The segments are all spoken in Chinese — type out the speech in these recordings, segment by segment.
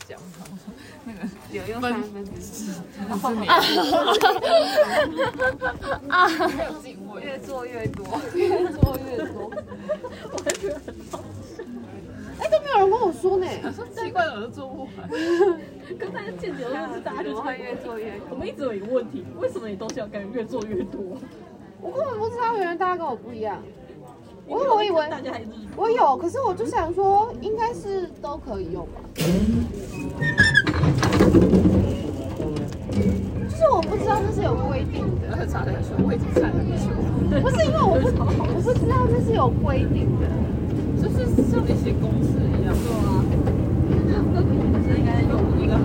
奖，那个有用三分之四，啊，没有进位，越做越多，越做越多，我还觉得很好笑。哎，都没有人跟我说呢，奇怪，我都做不完。跟大家见解都是大家就会越做越多。我们一直有一个问题，为什么你东西要感觉越做越多？我根本不知道，原来大家跟我不一样。我我以为大家还我有，可是我就想说，应该是都可以用吧。就是我不知道这是有规定的。我已经查很久。不是因为我不我不知道这是有规定的，就是像那些公式一样。对啊，那那不是应该用一个好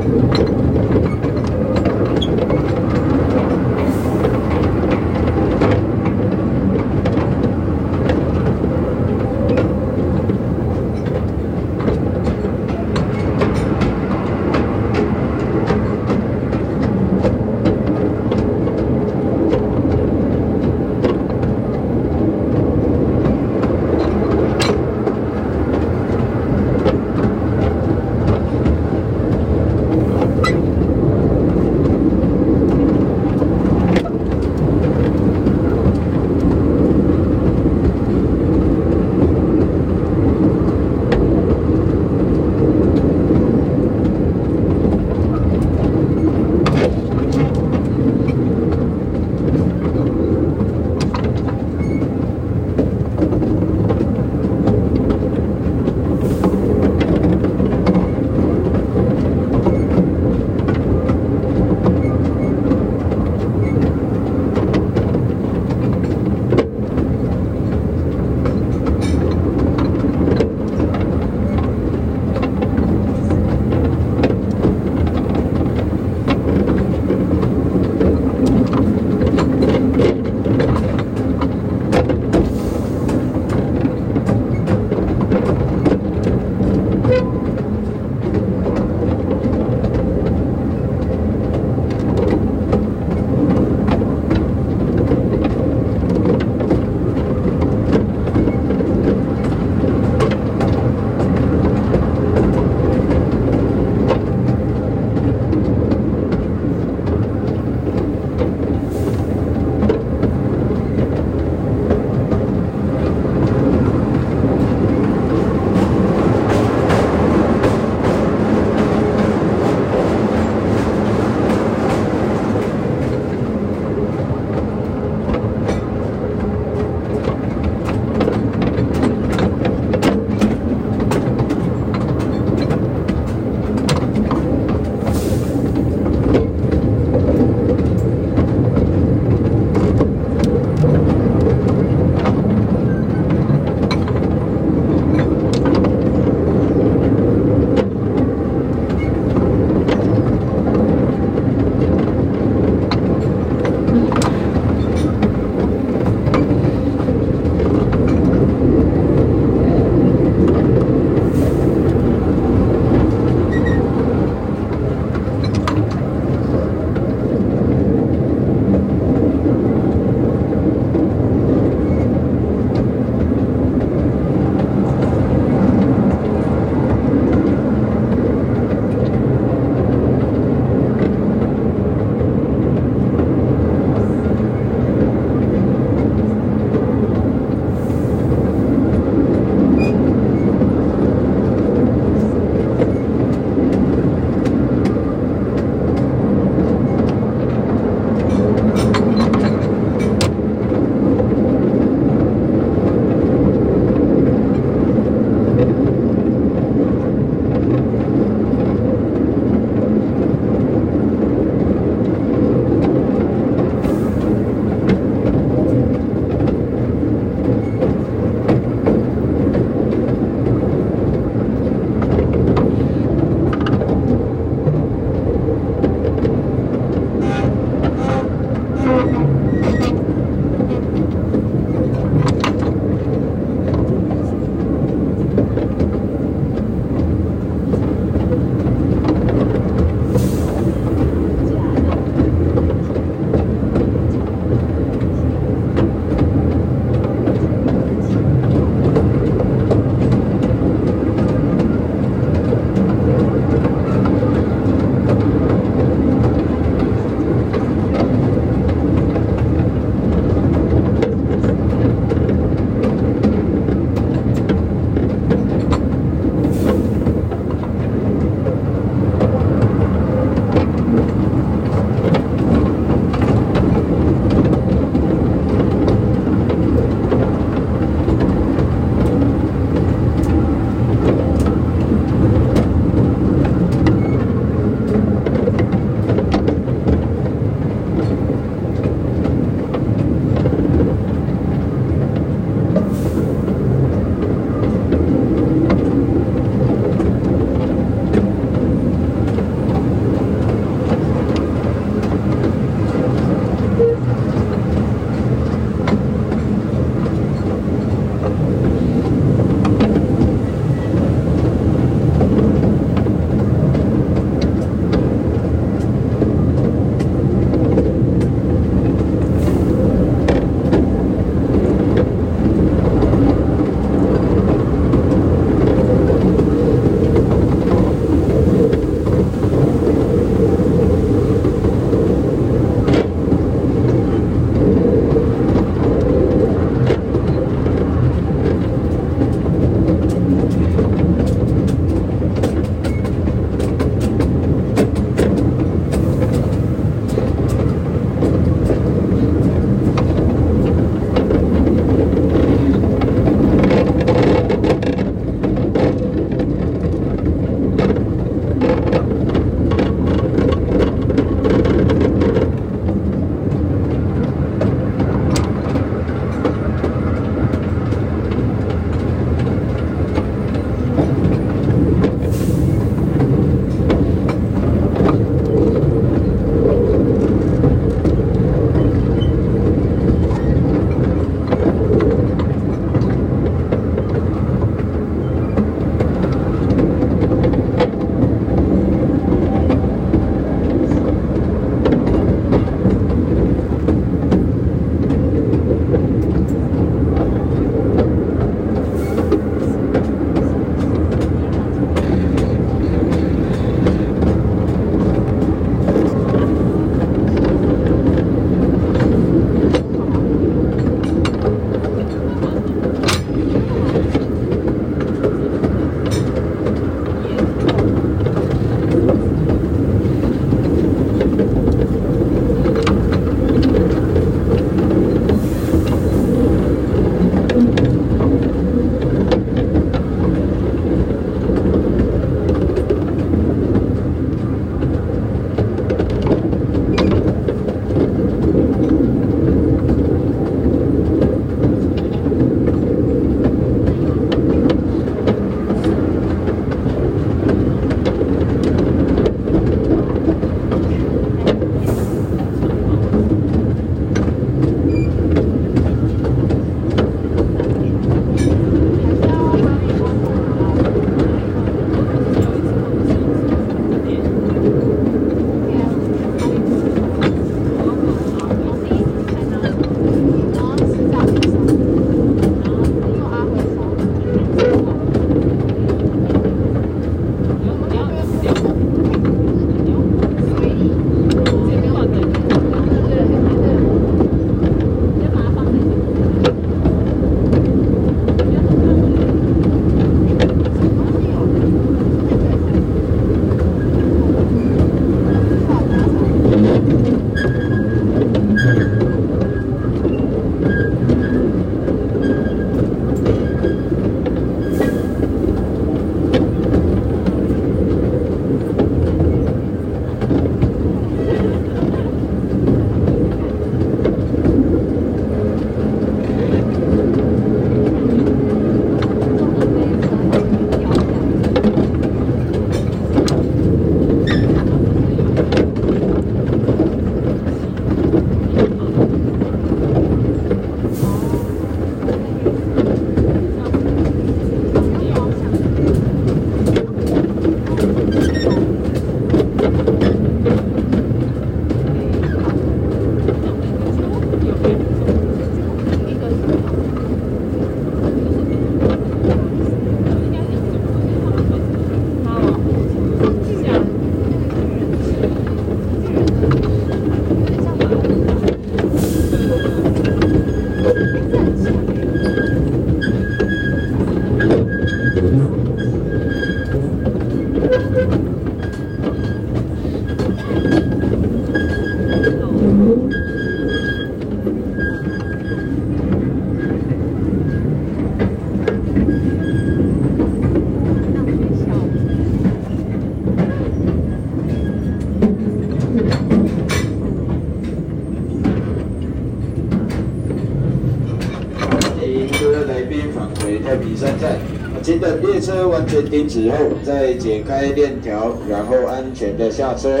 各位来宾返回太平山站。请等列车完全停止后，再解开链条，然后安全的下车。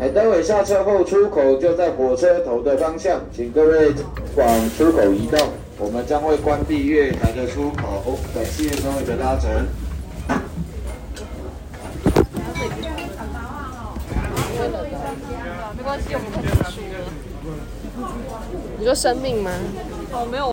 哎，待会下车后出口就在火车头的方向，请各位往出口移动。我们将会关闭月台的出口。感谢各位的搭乘。没关系，我们快结束了。你说生命吗？哦，没有。